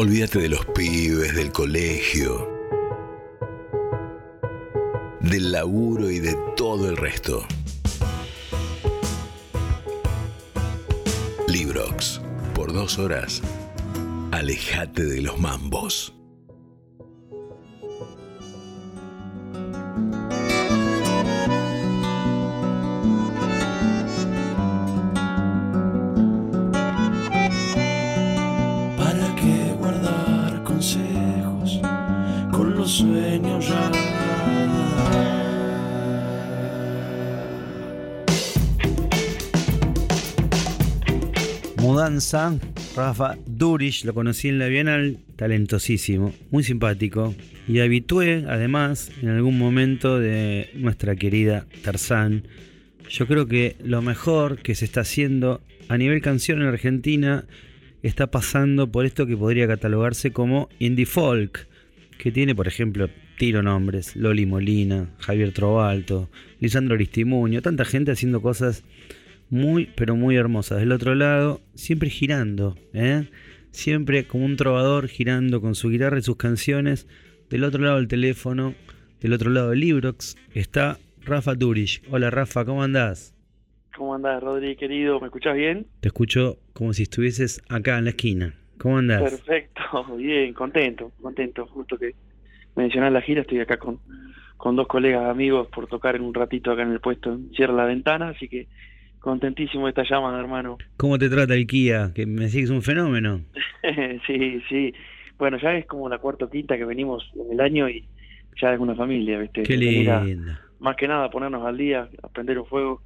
Olvídate de los pibes, del colegio, del laburo y de todo el resto. Librox, por dos horas, alejate de los mambos. Mudanza, Rafa Durish, lo conocí en la Bienal, talentosísimo, muy simpático y habitué además en algún momento de nuestra querida Tarzán. Yo creo que lo mejor que se está haciendo a nivel canción en Argentina está pasando por esto que podría catalogarse como indie folk, que tiene por ejemplo, tiro nombres, Loli Molina, Javier Trovalto, Lisandro Aristimuño, tanta gente haciendo cosas muy, pero muy hermosas. Del otro lado, siempre girando, ¿eh? siempre como un trovador girando con su guitarra y sus canciones. Del otro lado del teléfono, del otro lado del Librox, está Rafa Durish. Hola Rafa, ¿cómo andás? ¿Cómo andás, Rodri, querido? ¿Me escuchás bien? Te escucho como si estuvieses acá en la esquina. ¿Cómo andás? Perfecto, bien, contento, contento. Justo que mencionás la gira, estoy acá con, con dos colegas amigos por tocar en un ratito acá en el puesto en Cierra la Ventana, así que contentísimo de esta llamada, hermano. ¿Cómo te trata el Kia? Que me sigues un fenómeno. sí, sí. Bueno, ya es como la cuarta o quinta que venimos en el año y ya es una familia, ¿viste? Qué linda. más que nada ponernos al día, a prender un fuego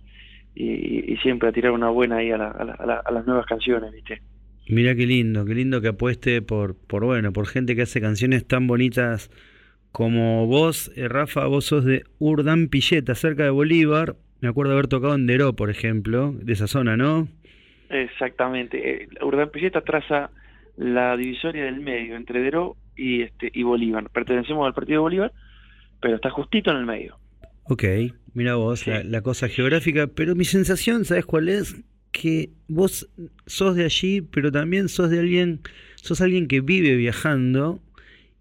y, y- y siempre a tirar una buena ahí a, la- a la- a la- a las nuevas canciones, ¿viste? Mirá qué lindo, qué lindo que apueste por, por bueno, por gente que hace canciones tan bonitas como vos, eh, Rafa, vos sos de Urdán Pilleta, cerca de Bolívar. Me acuerdo haber tocado en Deró, por ejemplo, de esa zona, ¿no? Exactamente. Eh, Urdán Pilleta traza la divisoria del medio entre Deró y, este, y Bolívar. Pertenecemos al partido de Bolívar, pero está justito en el medio. Ok, mira vos, Sí. la, la cosa geográfica, pero mi sensación, ¿sabes cuál es? Que vos sos de allí, pero también sos de alguien, sos alguien que vive viajando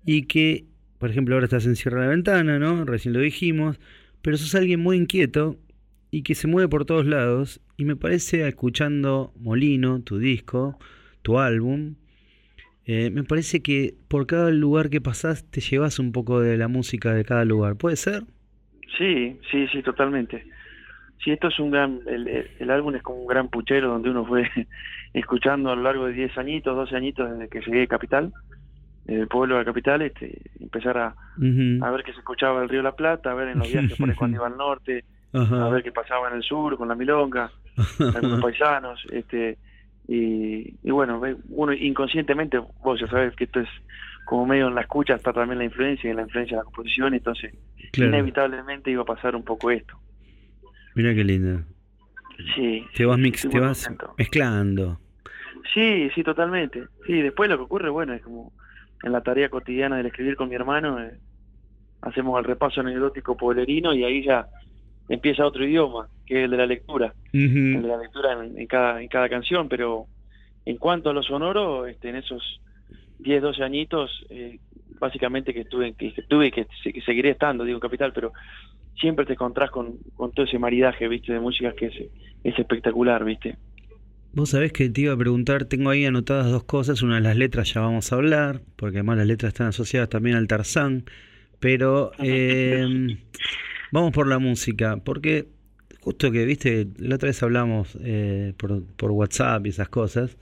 y que, por ejemplo, ahora estás en Sierra de la Ventana, ¿no? Recién lo dijimos, pero sos alguien muy inquieto y que se mueve por todos lados y me parece, escuchando Molino, tu disco, tu álbum, eh, me parece que por cada lugar que pasás te llevas un poco de la música de cada lugar, ¿puede ser? Sí, sí, sí, totalmente. Sí, esto es un gran, el, el- el álbum es como un gran puchero donde uno fue escuchando a lo largo de 10 añitos, 12 añitos desde que llegué a Capital, el pueblo de Capital, este, empezar a, a ver qué se escuchaba el Río la Plata, a ver en los viajes por cuando iba al norte, Ajá. a ver qué pasaba en el sur con la milonga, algunos paisanos, este, y, y bueno, uno inconscientemente, vos ya sabes que esto es como medio en la escucha está también la influencia y en la influencia de la composición, entonces Claro. inevitablemente iba a pasar un poco esto. Mira qué lindo. Sí, Te vas, mix, te vas contento. mezclando. Sí, sí, totalmente. Sí, después lo que ocurre, bueno, es como en la tarea cotidiana del escribir con mi hermano, eh, hacemos el repaso anecdótico poblerino y ahí ya empieza otro idioma, que es el de la lectura. el de la lectura en, en cada, en cada canción, pero en cuanto a lo sonoro, este, en esos 10, 12 añitos, eh, básicamente que estuve, que estuve y que, se- que seguiré estando, digo Capital, pero siempre te encontrás con, con todo ese maridaje, viste, de músicas que es, es espectacular, viste. Vos sabés que te iba a preguntar, tengo ahí anotadas dos cosas, una de las letras ya vamos a hablar, porque además las letras están asociadas también al Tarzán, pero eh, vamos por la música, porque justo que, viste, la otra vez hablamos eh, por, WhatsApp y esas cosas,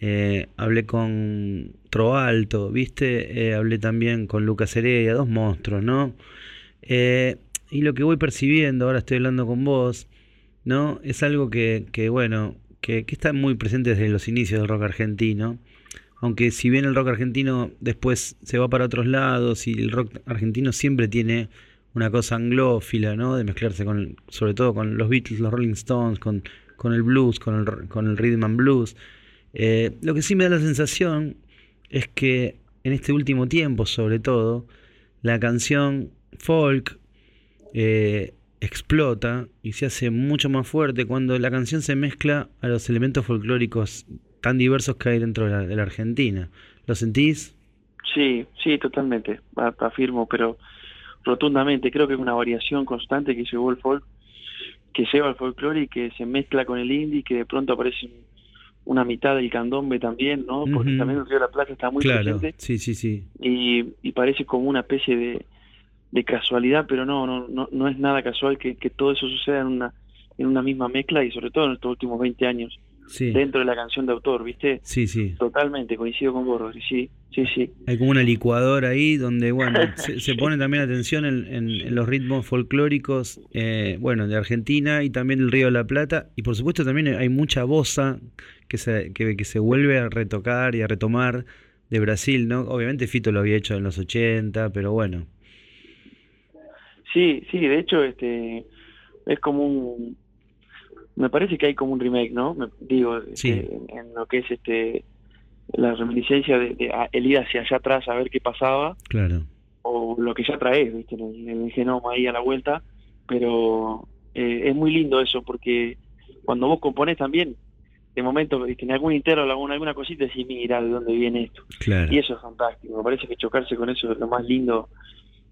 eh, hablé con Troalto, viste, Eh, hablé también con Lucas Heredia, dos monstruos, ¿no? Y lo que voy percibiendo, ahora estoy hablando con vos, ¿no? Es algo que, que bueno, que, que está muy presente desde los inicios del rock argentino. Aunque si bien el rock argentino después se va para otros lados y el rock argentino siempre tiene una cosa anglófila, ¿no? De mezclarse con, sobre todo con los Beatles, los Rolling Stones, con, con el blues, con el, con el rhythm and blues. Eh, lo que sí me da la sensación es que en este último tiempo, sobre todo, la canción folk eh, explota y se hace mucho más fuerte cuando la canción se mezcla a los elementos folclóricos tan diversos que hay dentro de la, de la Argentina. ¿Lo sentís? Sí, sí, totalmente, afirmo, pero rotundamente. Creo que es una variación constante que llevó el folk, que lleva el folclore y que se mezcla con el indie, y que de pronto aparece un- una mitad del candombe también, ¿no? Porque también el Río de la Plata está muy claro, presente sí, sí, sí. y, y parece como una especie de, de casualidad, pero no, no, no, no es nada casual que, que todo eso suceda en una, en una misma mezcla y sobre todo en estos últimos 20 años Sí, dentro de la canción de autor, ¿viste? sí, sí. Totalmente, coincido con vos, Rodri, sí, sí, sí. Hay como una licuadora ahí donde, bueno, se, se pone también atención en, en- en los ritmos folclóricos, eh, bueno, de Argentina y también del Río de la Plata. Y por supuesto también hay mucha bossa que se, que, que se vuelve a retocar y a retomar de Brasil, ¿no? Obviamente Fito lo había hecho en los 80, pero bueno. Sí, sí, de hecho, este, es como un, me parece que hay como un remake, ¿no? Me- digo, Sí. este, en, en lo que es este, la reminiscencia de, de a- el ir hacia allá atrás a ver qué pasaba, Claro. o lo que ya traes, ¿viste? En el, en el genoma ahí a la vuelta, pero eh, es muy lindo eso, porque cuando vos componés también, de momento, ¿viste? en algún interno, alguna, alguna cosita, decís, mira, ¿de dónde viene esto? Claro. Y eso es fantástico, me parece que chocarse con eso es lo más lindo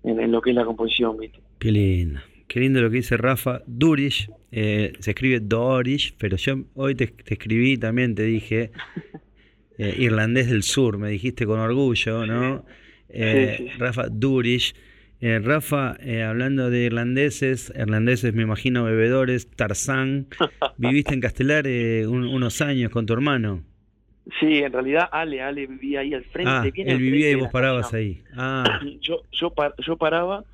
en, en lo que es la composición, ¿viste? Qué lindo. Qué lindo lo que dice Rafa. Durish, eh, se escribe Dorish, pero yo hoy te, te escribí también, te dije, eh, irlandés del sur, me dijiste con orgullo, ¿no? Eh, sí. Rafa Durish. Eh, Rafa, eh, hablando de irlandeses, irlandeses me imagino bebedores, Tarzán, viviste en Castelar eh, un- unos años con tu hermano. Sí, en realidad Ale, Ale vivía ahí al frente. Ah, bien él al vivía frente y vos parabas ahí. Ah, Yo, yo, yo paraba,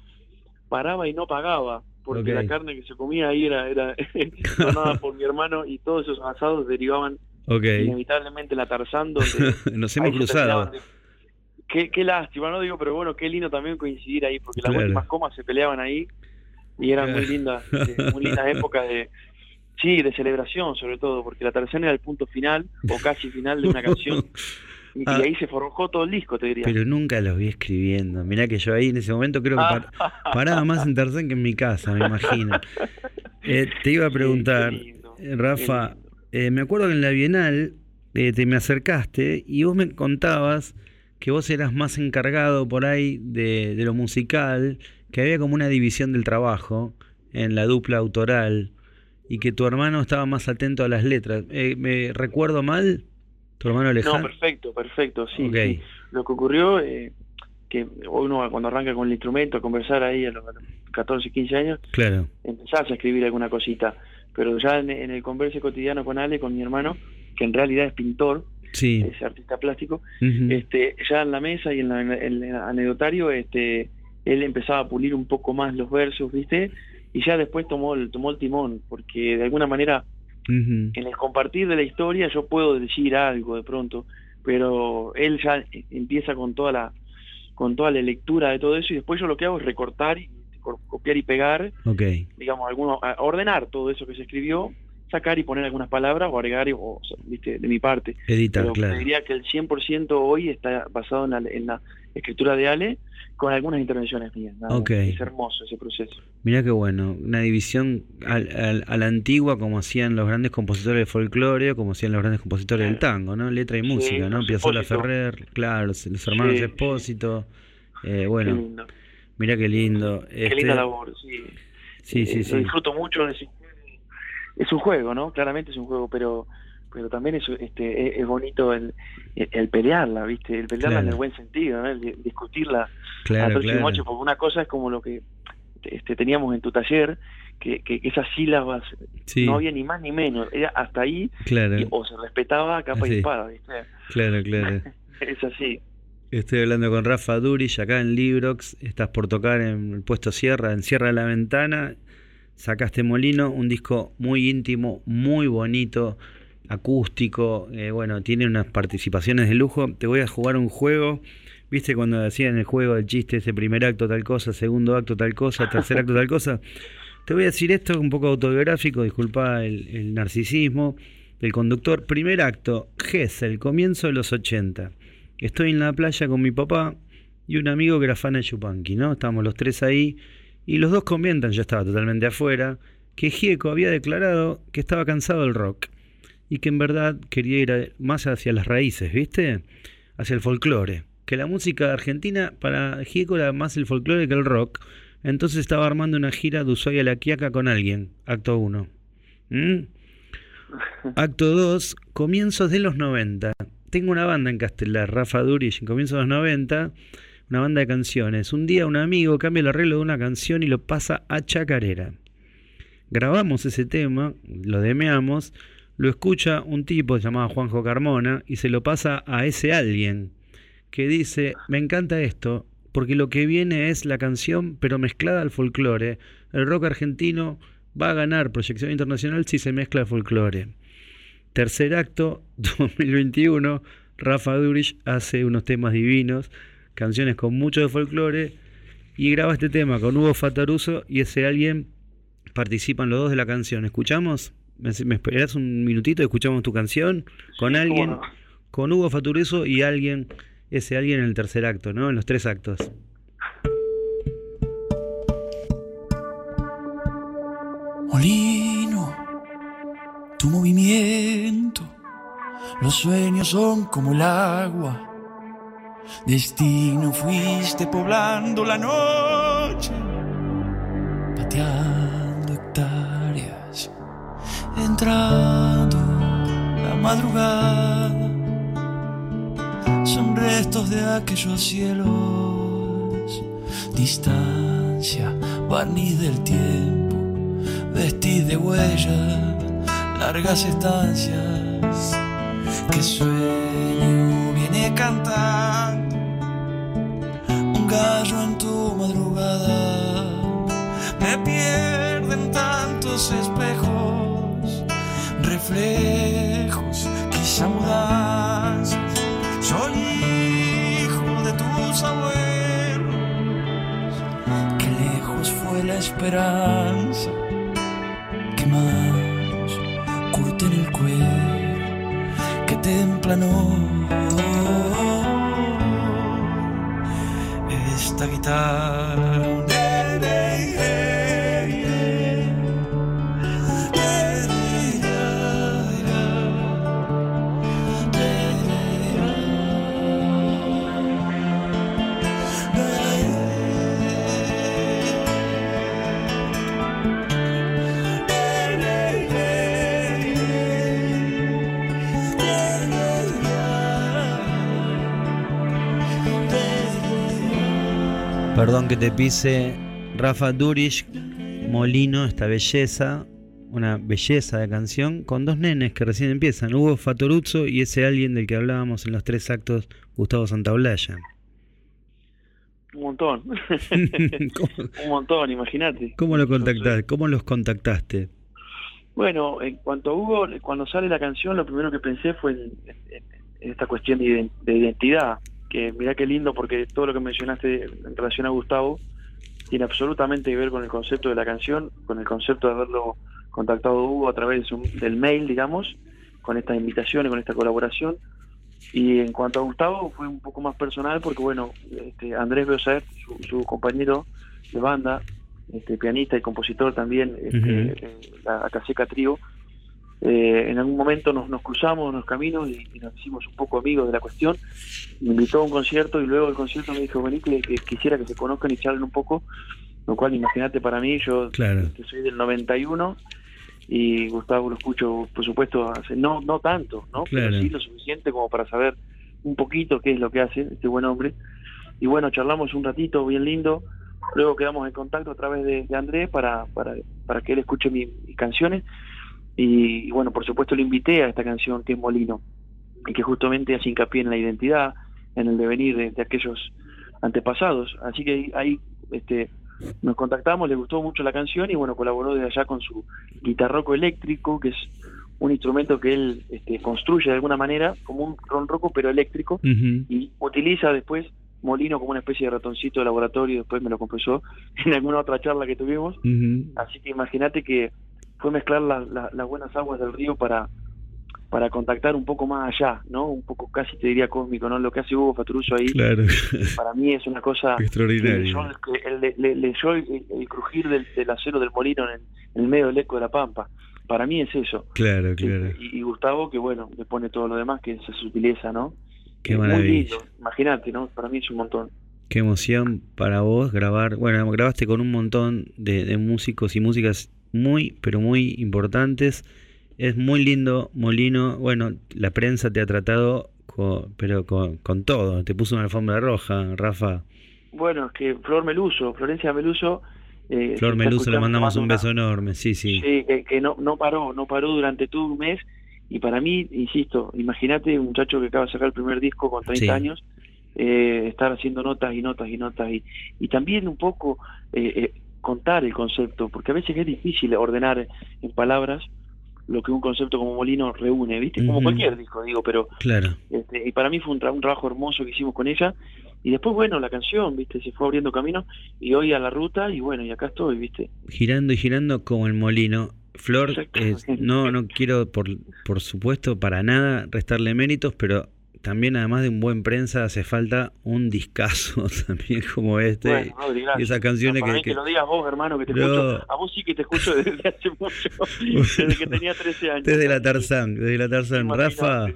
paraba y no pagaba, porque la carne que se comía ahí era, era por mi hermano y todos esos asados derivaban ok. inevitablemente en la Tarzán, donde Nos hemos cruzado. de- Qué, qué lástima, no digo, pero bueno, qué lindo también coincidir ahí, porque las Claro. últimas comas se peleaban ahí y eran muy lindas, eh, muy lindas épocas de, sí, de celebración sobre todo, porque la Tarzán era el punto final o casi final de una canción y, Ah. ahí se forjó todo el disco, te diría. Pero nunca los vi escribiendo. Mirá que yo ahí en ese momento creo que par- paraba más en Tarzán que en mi casa, me imagino. Eh, te iba a preguntar, lindo, eh, Rafa, eh, me acuerdo que en la Bienal eh, te me acercaste y vos me contabas que vos eras más encargado por ahí de, de lo musical, que había como una división del trabajo en la dupla autoral y que tu hermano estaba más atento a las letras. ¿Me recuerdo mal? ¿Tu hermano No, perfecto, perfecto, sí. Sí. Lo que ocurrió, eh, que uno cuando arranca con el instrumento a conversar ahí a los, a los 14, 15 años, Claro, empezás a escribir alguna cosita. Pero ya en, en el converse cotidiano con Ale, con mi hermano, que en realidad es pintor, sí. es artista plástico, este, ya en la mesa y en, la- en el anecdotario, este, él empezaba a pulir un poco más los versos, ¿viste? Y ya después tomó el, tomó el timón, porque de alguna manera En el compartir de la historia yo puedo decir algo de pronto, pero él ya empieza con toda la con toda la lectura de todo eso y después yo lo que hago es recortar y co- copiar y pegar, digamos, alguno, a- ordenar todo eso que se escribió, sacar y poner algunas palabras o agregar, o, o sea, viste, de mi parte. editar, Pero claro. diría que el 100% hoy está basado en la, en la escritura de Ale con algunas intervenciones mías. nada más. Ok. Es hermoso ese proceso. Mirá qué bueno, una división al- al- a la antigua como hacían los grandes compositores del folclore, como hacían los grandes compositores del tango, ¿no? Letra y Sí, música, ¿no? Piazzolla. Ferrer, claro, los, los hermanos Sí, sí. Espósito. eh, Qué bueno, lindo. mirá qué lindo. Qué Este, linda labor, sí. Sí, Eh, sí, Lo sí. disfruto mucho. Es, es un juego, ¿no? Claramente es un juego, pero pero también es, este, es, bonito el, el pelearla, ¿viste? El pelearla en el buen sentido, ¿no? El di- discutirla Claro, claro. mocho, porque una cosa es como lo que este, teníamos en tu taller, que, que, que esas sílabas Sí, no había ni más ni menos, era hasta ahí, claro, y- o se respetaba capa y espada, ¿viste? claro, claro. Es así. Estoy hablando con Rafa Durich acá en Librox. Estás por tocar en el puesto Sierra, en Sierra de la Ventana. Sacaste Molino, un disco muy íntimo, muy bonito, acústico. eh, bueno, tiene unas participaciones de lujo. Te voy a jugar un juego. ¿Viste cuando hacían el juego del chiste, ese primer acto tal cosa, segundo acto tal cosa, tercer acto tal cosa? Te voy a decir esto un poco autobiográfico, disculpa el, el narcisismo del conductor. Primer acto, Gessel, comienzo de los 80. Estoy en la playa con mi papá y un amigo que era fan de Chupanqui, ¿no? Estábamos los tres ahí y los dos comentan, yo estaba totalmente afuera, que Gieco había declarado que estaba cansado del rock y que en verdad quería ir más hacia las raíces, ¿viste? hacia el folclore. Que la música argentina para Gieco era más el folclore que el rock. Entonces estaba armando una gira de Ushuaia a La Quiaca con alguien, acto 1. ¿Mm? Acto 2, comienzos de los 90. Tengo una banda en Castelar, Rafa Durich, en comienzos de los 90, una banda de canciones. Un día un amigo cambia el arreglo de una canción y lo pasa a chacarera. Grabamos ese tema, lo demeamos, lo escucha un tipo llamado Juanjo Carmona y se lo pasa a ese alguien que dice, me encanta esto, porque lo que viene es la canción pero mezclada al folclore. El rock argentino va a ganar proyección internacional si se mezcla el folclore. Tercer acto, 2021, Rafa Durich hace unos temas divinos, canciones con mucho de folclore y graba este tema con Hugo Fataruso y ese alguien participan los dos de la canción. ¿Escuchamos? ¿Me, me esperás un minutito? ¿Escuchamos tu canción? Con alguien, no? con Hugo Fataruso y alguien, ese alguien en el tercer acto, ¿no? En los tres actos. Molino, tu movimiento, los sueños son como el agua. Destino fuiste poblando la noche, pateando entrando la madrugada. Son restos de aquellos cielos, distancia, barniz del tiempo, vestiz de huella, largas estancias. Que sueño viene cantando un gallo en tu madrugada. Me pierden tantos espejos, reflejos, quizá mudanzas. Soy hijo de tus abuelos. Qué lejos fue la esperanza. Que manos curten el cuero, que templan esta guitarra. Perdón que te pise, Rafa Durich, Molino, esta belleza, una belleza de canción, con dos nenes que recién empiezan, Hugo Fatoruzzo y ese alguien del que hablábamos en los tres actos, Gustavo Santaolalla. Un montón. ¿Cómo, Un montón, imagínate. cómo lo contactaste? ¿Cómo los contactaste? Bueno, en cuanto a Hugo, cuando sale la canción, lo primero que pensé fue en, en- en esta cuestión de identidad. Que mirá qué lindo, porque todo lo que mencionaste en relación a Gustavo tiene absolutamente que ver con el concepto de la canción, con el concepto de haberlo contactado Hugo a través de su- del mail, digamos, con esta invitación y con esta colaboración. Y en cuanto a Gustavo, fue un poco más personal, porque bueno, este, Andrés Beosaert, su, su compañero de banda, este, pianista y compositor también, este, Ujú. eh, la Acaseca Trío, eh, en algún momento nos, nos cruzamos en los caminos y, y nos hicimos un poco amigos de la cuestión. Me invitó a un concierto y luego del concierto me dijo, vení que, que quisiera que se conozcan y charlen un poco, lo cual imagínate para mí, yo Claro. que soy del 91 y Gustavo lo escucho, por supuesto, hace no no tanto, ¿no? Claro. Pero sí lo suficiente como para saber un poquito qué es lo que hace este buen hombre. Y bueno, charlamos un ratito bien lindo, luego quedamos en contacto a través de, de Andrés para, para, para que él escuche mi- mis canciones y, y bueno, por supuesto le invité a esta canción que es Molino y que justamente hace hincapié en la identidad, en el devenir de, de aquellos antepasados. Así que ahí, ahí, este, nos contactamos, le gustó mucho la canción y bueno, colaboró desde allá con su guitarroco eléctrico, que es un instrumento que él este, construye de alguna manera, como un ronroco pero eléctrico, y utiliza después Molino como una especie de ratoncito de laboratorio, después me lo confesó en alguna otra charla que tuvimos, así que imagínate que fue mezclar la- la- las buenas aguas del río para para contactar un poco más allá, ¿no? Un poco casi te diría cósmico, ¿no? Lo que hace Hugo Fatruso ahí, Claro. para mí es una cosa que Extraordinario. leyó, el- leyó el, el crujir del, del acero del molino en, en el medio del eco de la pampa. Para mí es eso. Claro, claro. Y, y Gustavo, que bueno, le pone todo lo demás, que es esa sutileza, ¿no? Qué Es muy maravilla. lindo, imagínate, ¿no? Para mí es un montón. Qué emoción para vos grabar. Bueno, grabaste con un montón de, de músicos y músicas muy, pero muy importantes. Es muy lindo, Molino. Bueno, la prensa te ha tratado, co- pero con, con todo. Te puso una alfombra roja, Rafa. Bueno, es que Flor Meluso, Florencia Meluso. eh, Flor Meluso, le mandamos un beso una- enorme. Sí, sí. Sí, que, que no, no paró, no paró durante todo un mes. Y para mí, insisto, imagínate un muchacho que acaba de sacar el primer disco con 30 Sí. años, eh, estar haciendo notas y notas y notas. Y, y también un poco eh, eh, contar el concepto, porque a veces es difícil ordenar en palabras lo que un concepto como Molino reúne, ¿viste? Como cualquier disco, digo, pero Claro. este, y para mí fue un, tra- un trabajo hermoso que hicimos con ella. Y después, bueno, la canción, ¿viste? Se fue abriendo camino y hoy a la ruta y bueno, y acá estoy, ¿viste? Girando y girando como el molino. Flor, eh, no, no quiero, por, por supuesto, para nada restarle méritos, pero también, además de un buen prensa, hace falta un discazo también como este. Bueno, Rodri, y esas canciones para que- mí que, que- lo digas vos, hermano, que te No. escucho. A vos sí que te escucho desde hace mucho, desde que tenía 13 años. Desde la Tarzán, desde la Tarzán. Rafa.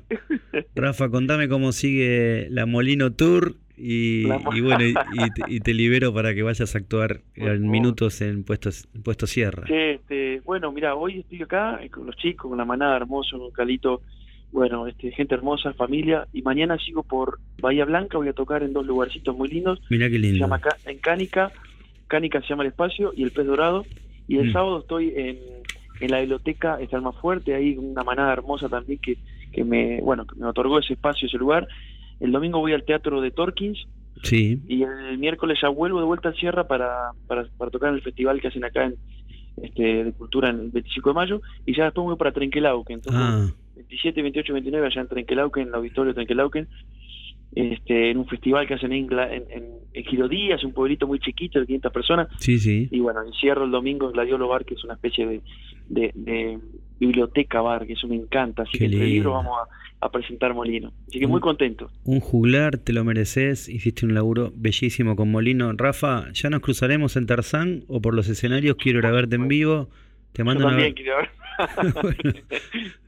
Rafa, contame cómo sigue la Molino Tour y, La y bueno, y, y te, y te libero para que vayas a actuar en minutos en Puestos, en Puesto Sierra. Este, bueno, mira, hoy estoy acá eh, con los chicos, con la manada hermoso, un calito, bueno, este, gente hermosa, familia, y mañana sigo por Bahía Blanca, voy a tocar en dos lugarcitos muy lindos, Mirá qué se lindo. llama Ca- en Cánica, Cánica se llama el espacio, y el pez dorado, y el Mm. sábado estoy en, en la biblioteca, está el más fuerte, ahí una manada hermosa también que, que me, bueno, que me otorgó ese espacio, ese lugar, el domingo voy al teatro de Torkins, Sí, y el miércoles ya vuelvo de vuelta al Sierra para, para, para tocar en el festival que hacen acá en, este, de cultura en el 25 de mayo y ya después voy para Trenquelauquen entonces ah, 27, 28, 29 allá en Trenquelauquen, en el auditorio de Trenquelauquen este, en un festival que hacen en, Gla- en, en, en Girodías, un pueblito muy chiquito de 500 personas sí, sí. y bueno, encierro el domingo en Gladiolo Bar que es una especie de, de, de biblioteca bar, que eso me encanta así Qué que entre libros vamos a, a presentar Molino así que muy contento Un juglar, te lo mereces. Hiciste un laburo bellísimo con Molino. Rafa, ¿ya nos cruzaremos en Tarzán o por los escenarios? Quiero ir a verte en vivo. Te yo mando una... también quiero ver Bueno,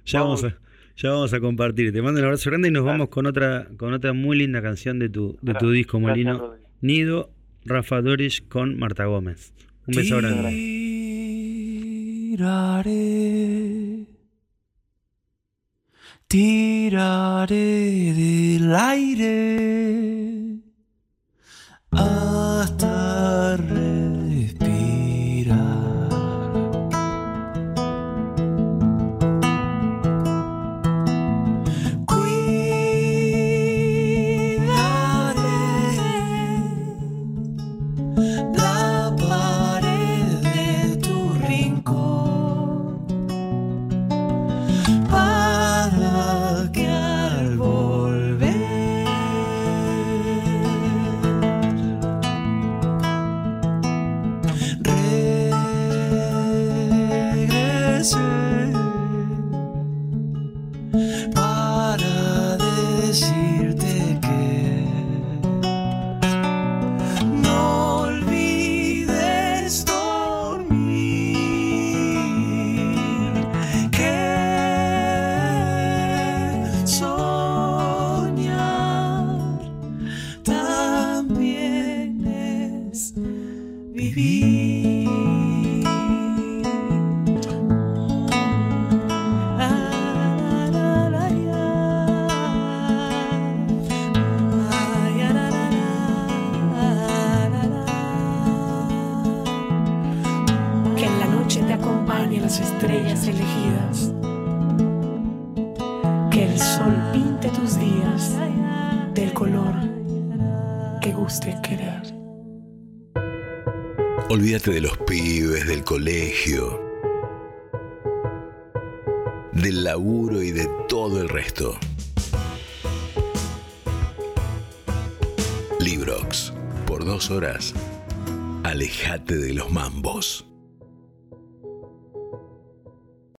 ya vamos a, ya vamos a compartir. Te mando un abrazo grande y nos vamos con otra, con otra muy linda canción de tu, de tu disco, Molino. Nido, Rafa Dorish con Marta Gómez. Un beso grande. Tiraré, tiraré del aire hasta para decirte estrellas elegidas. Que el sol pinte tus días del color que guste querer. Olvídate de los pibes, del colegio, del laburo y de todo el resto. Librox, por dos horas, alejate de los mambos.